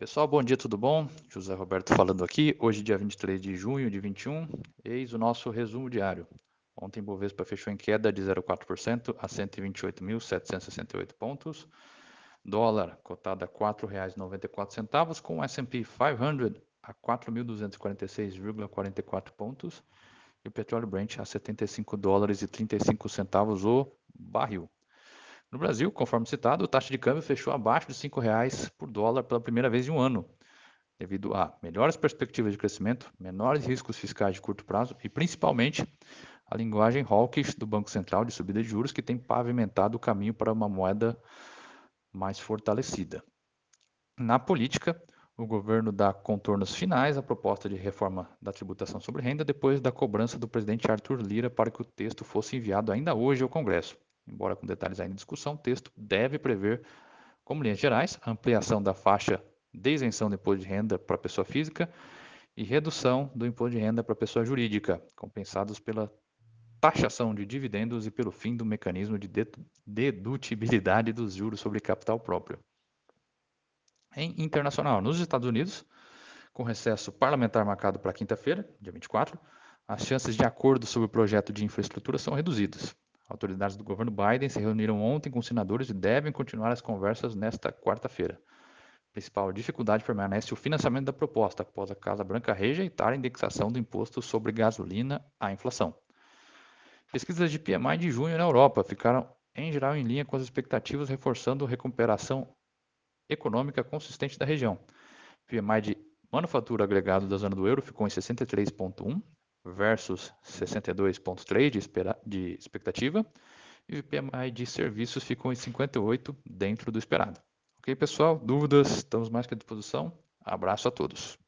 Pessoal, bom dia, tudo bom? José Roberto falando aqui. Hoje, dia 23 de junho de 21, eis o nosso resumo diário. Ontem, Bovespa fechou em queda de 0,4% a 128.768 pontos. Dólar cotado a R$ 4,94, com S&P 500 a 4.246,44 pontos e o petróleo Brent a 75 dólares e 35 centavos o barril. No Brasil, conforme citado, a taxa de câmbio fechou abaixo de R$ reais por dólar pela primeira vez em um ano, devido a melhores perspectivas de crescimento, menores riscos fiscais de curto prazo e, principalmente, a linguagem hawkish do Banco Central de subida de juros que tem pavimentado o caminho para uma moeda mais fortalecida. Na política, o governo dá contornos finais à proposta de reforma da tributação sobre renda depois da cobrança do presidente Arthur Lira para que o texto fosse enviado ainda hoje ao Congresso embora com detalhes ainda em discussão, o texto deve prever, como linhas gerais, a ampliação da faixa de isenção do imposto de renda para pessoa física e redução do imposto de renda para pessoa jurídica, compensados pela taxação de dividendos e pelo fim do mecanismo de dedutibilidade dos juros sobre capital próprio. Em internacional, nos Estados Unidos, com recesso parlamentar marcado para quinta-feira, dia 24, as chances de acordo sobre o projeto de infraestrutura são reduzidas. Autoridades do governo Biden se reuniram ontem com senadores e devem continuar as conversas nesta quarta-feira. Principal dificuldade permanece o financiamento da proposta, após a Casa Branca rejeitar a indexação do imposto sobre gasolina à inflação. Pesquisas de PMI de junho na Europa ficaram, em geral, em linha com as expectativas, reforçando a recuperação econômica consistente da região. PMI de manufatura agregado da zona do euro ficou em 63,1, versus 62,3 de, de expectativa, e o PMI de serviços ficou em 58 dentro do esperado. Ok, pessoal? Dúvidas? Estamos mais que à disposição. Abraço a todos.